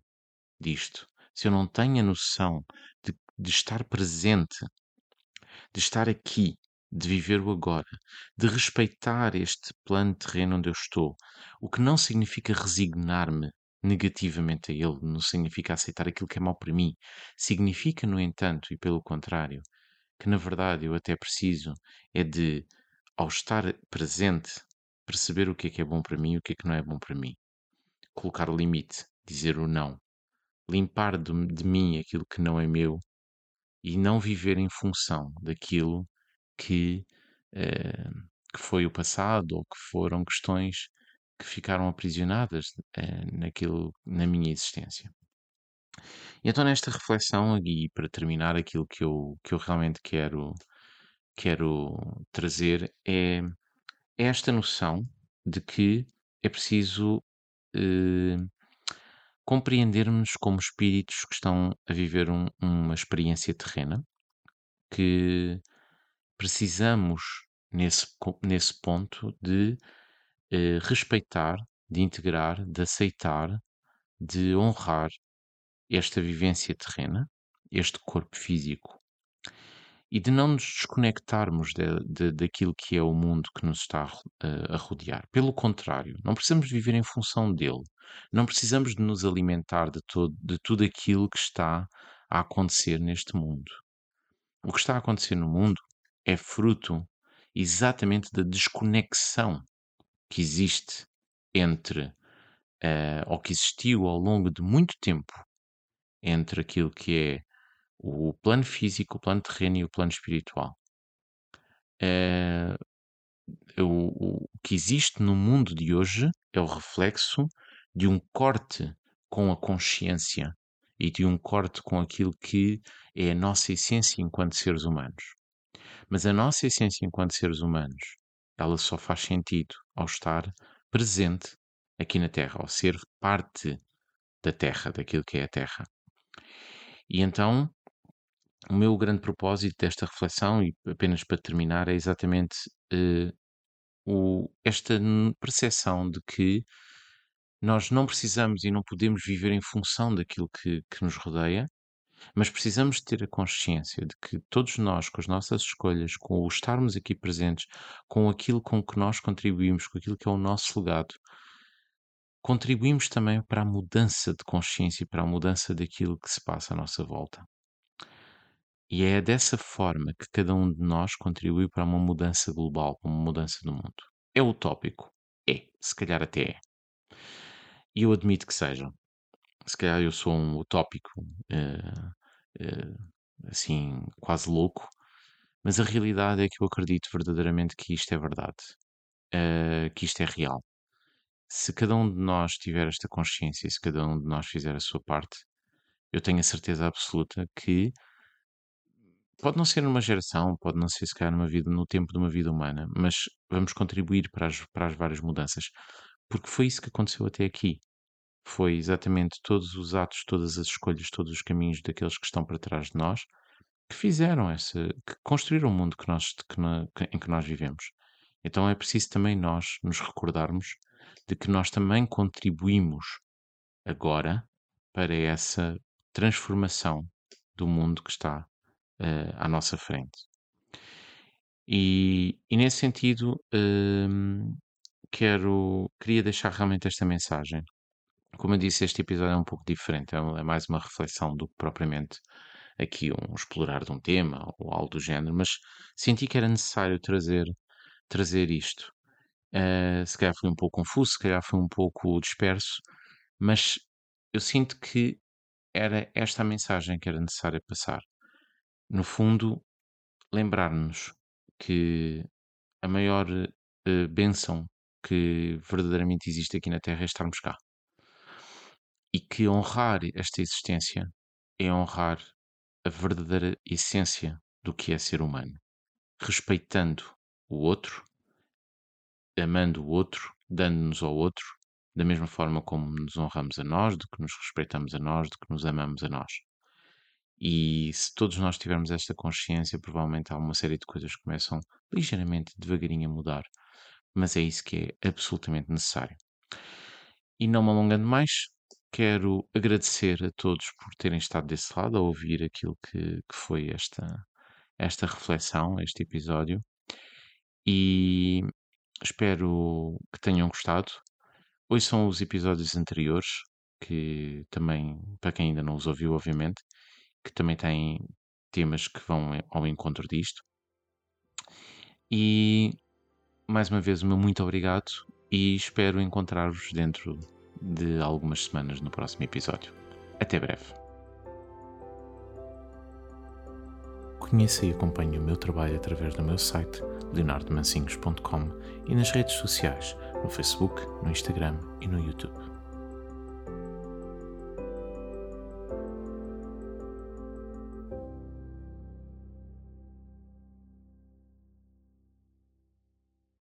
disto, se eu não tenho a noção de, de estar presente, de estar aqui, de viver o agora, de respeitar este plano terreno onde eu estou, o que não significa resignar-me negativamente a ele, não significa aceitar aquilo que é mau para mim. Significa, no entanto, e pelo contrário, que na verdade eu até preciso é de, ao estar presente, perceber o que é que é bom para mim e o que é que não é bom para mim. Colocar limite, dizer o não. Limpar de, de mim aquilo que não é meu e não viver em função daquilo que, eh, que foi o passado ou que foram questões que ficaram aprisionadas eh, naquilo, na minha existência. E então, nesta reflexão, e para terminar, aquilo que eu, que eu realmente quero, quero trazer é esta noção de que é preciso eh, compreendermos como espíritos que estão a viver um- uma experiência terrena, que precisamos, nesse, nesse ponto, de eh, respeitar, de integrar, de aceitar, de honrar esta vivência terrena, este corpo físico e de não nos desconectarmos de, de- daquilo que é o mundo que nos está a a, a rodear. Pelo contrário, não precisamos viver em função dele. Não precisamos de nos alimentar de, todo, de tudo aquilo que está a acontecer neste mundo. O que está a acontecer no mundo é fruto exatamente da desconexão que existe entre, eh, ou que existiu ao longo de muito tempo, entre aquilo que é o plano físico, o plano terreno e o plano espiritual. Eh, o, o que existe no mundo de hoje é o reflexo de um corte com a consciência e de um corte com aquilo que é a nossa essência enquanto seres humanos. Mas a nossa essência enquanto seres humanos, ela só faz sentido ao estar presente aqui na Terra, ao ser parte da Terra, daquilo que é a Terra. E então, o meu grande propósito desta reflexão, e apenas para terminar, é exatamente eh, o- esta percepção de que nós não precisamos e não podemos viver em função daquilo que, que nos rodeia, mas precisamos ter a consciência de que todos nós, com as nossas escolhas, com o estarmos aqui presentes, com aquilo com que nós contribuímos, com aquilo que é o nosso legado, contribuímos também para a mudança de consciência e para a mudança daquilo que se passa à nossa volta. E é dessa forma que cada um de nós contribui para uma mudança global, para uma mudança do mundo. É utópico? É, se calhar até é. E eu admito que seja. Se calhar eu sou um utópico, eh, eh, assim, quase louco, mas a realidade é que eu acredito verdadeiramente que isto é verdade, eh, que isto é real. Se cada um de nós tiver esta consciência, se cada um de nós fizer a sua parte, eu tenho a certeza absoluta que pode não ser numa geração, pode não ser se calhar numa vida, no tempo de uma vida humana, mas vamos contribuir para as, para as várias mudanças, porque foi isso que aconteceu até aqui. Foi exatamente todos os atos, todas as escolhas, todos os caminhos daqueles que estão para trás de nós que fizeram essa, que construíram o mundo que nós, que na- que- em que nós vivemos. Então é preciso também nós nos recordarmos de que nós também contribuímos agora para essa transformação do mundo que está uh, à nossa frente. E, e nesse sentido, hum, quero, queria deixar realmente esta mensagem. Como eu disse, este episódio é um pouco diferente, é, é mais uma reflexão do que propriamente aqui um explorar de um tema ou algo do género, mas senti que era necessário trazer, trazer isto. Uh, se calhar foi um pouco confuso, se calhar foi um pouco disperso, mas eu sinto que era esta a mensagem que era necessária passar. No fundo, lembrar-nos que a maior uh, bênção que verdadeiramente existe aqui na Terra é estarmos cá. E que honrar esta existência é honrar a verdadeira essência do que é ser humano, respeitando o outro, amando o outro, dando-nos ao outro, da mesma forma como nos honramos a nós, de que nos respeitamos a nós, de que nos amamos a nós. E se todos nós tivermos esta consciência, provavelmente há uma série de coisas que começam ligeiramente, devagarinho a mudar. Mas é isso que é absolutamente necessário. E não me alongando mais, quero agradecer a todos por terem estado desse lado a ouvir aquilo que, que foi esta, esta reflexão, este episódio. E espero que tenham gostado. Hoje são os episódios anteriores, que também, para quem ainda não os ouviu, obviamente, que também têm temas que vão ao encontro disto. E mais uma vez, o meu muito obrigado e espero encontrar-vos dentro de algumas semanas no próximo episódio. Até breve. Conheça e acompanhe o meu trabalho através do meu site leonardomancinhos.com e nas redes sociais, no Facebook, no Instagram e no YouTube.